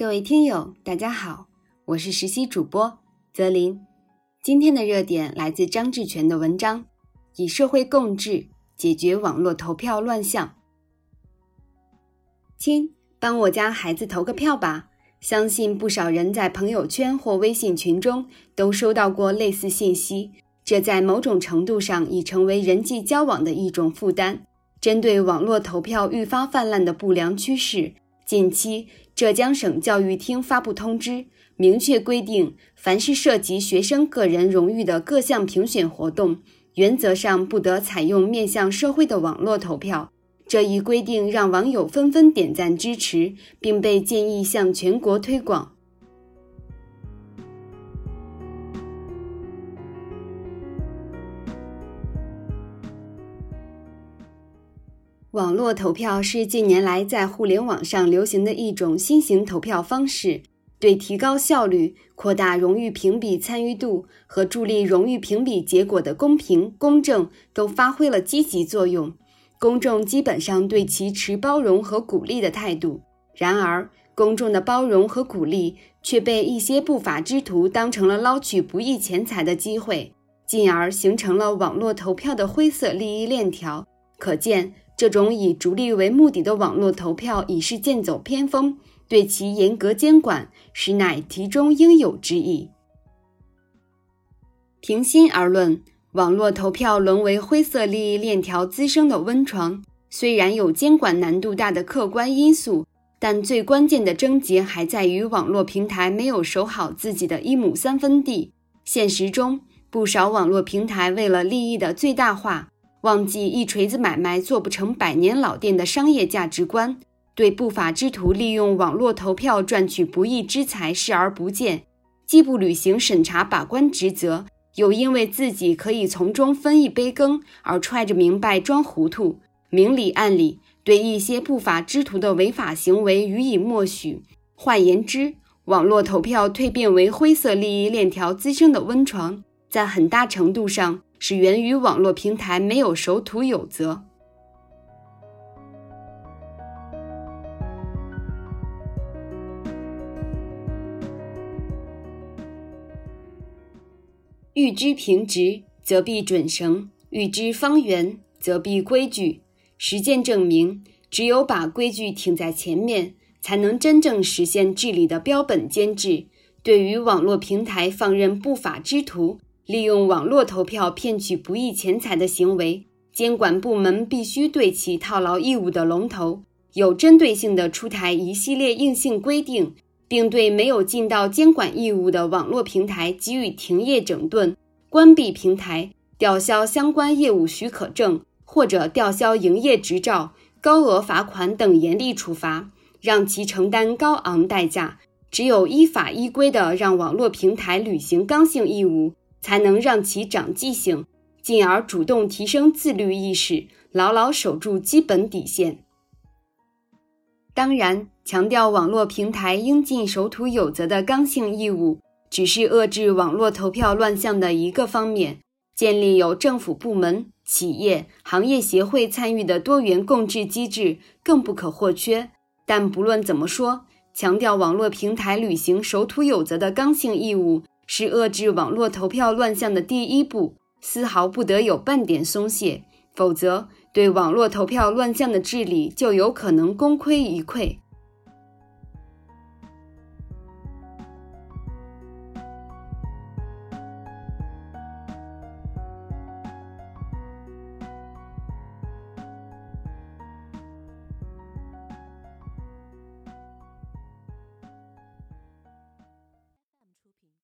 各位听友，大家好，我是实习主播泽林。今天的热点来自张志全的文章，《以社会共治解决网络投票乱象》。亲，帮我家孩子投个票吧！相信不少人在朋友圈或微信群中都收到过类似信息，这在某种程度上已成为人际交往的一种负担。针对网络投票愈发泛滥的不良趋势，近期。浙江省教育厅发布通知，明确规定，凡是涉及学生个人荣誉的各项评选活动，原则上不得采用面向社会的网络投票。这一规定让网友纷纷点赞支持，并被建议向全国推广。网络投票是近年来在互联网上流行的一种新型投票方式，对提高效率、扩大荣誉评比参与度和助力荣誉评比结果的公平公正都发挥了积极作用。公众基本上对其持包容和鼓励的态度。然而，公众的包容和鼓励却被一些不法之徒当成了捞取不义钱财的机会，进而形成了网络投票的灰色利益链条。可见。这种以逐利为目的的网络投票已是剑走偏锋，对其严格监管实乃题中应有之义。平心而论，网络投票沦为灰色利益链条滋生的温床，虽然有监管难度大的客观因素，但最关键的症结还在于网络平台没有守好自己的一亩三分地。现实中，不少网络平台为了利益的最大化。忘记一锤子买卖做不成百年老店的商业价值观，对不法之徒利用网络投票赚取不义之财视而不见，既不履行审查把关职责，又因为自己可以从中分一杯羹而揣着明白装糊涂，明里暗里对一些不法之徒的违法行为予以默许。换言之，网络投票蜕变为灰色利益链条滋生的温床，在很大程度上。是源于网络平台没有守土有责。欲知平直，则必准绳；欲知方圆，则必规矩。实践证明，只有把规矩挺在前面，才能真正实现治理的标本兼治。对于网络平台放任不法之徒，利用网络投票骗取不义钱财的行为，监管部门必须对其套牢义务的龙头，有针对性地出台一系列硬性规定，并对没有尽到监管义务的网络平台给予停业整顿、关闭平台、吊销相关业务许可证或者吊销营业执照、高额罚款等严厉处罚，让其承担高昂代价。只有依法依规的让网络平台履行刚性义务。才能让其长记性，进而主动提升自律意识，牢牢守住基本底线。当然，强调网络平台应尽守土有责的刚性义务，只是遏制网络投票乱象的一个方面。建立有政府部门、企业、行业协会参与的多元共治机制更不可或缺。但不论怎么说，强调网络平台履行守土有责的刚性义务。是遏制网络投票乱象的第一步，丝毫不得有半点松懈，否则对网络投票乱象的治理就有可能功亏一篑。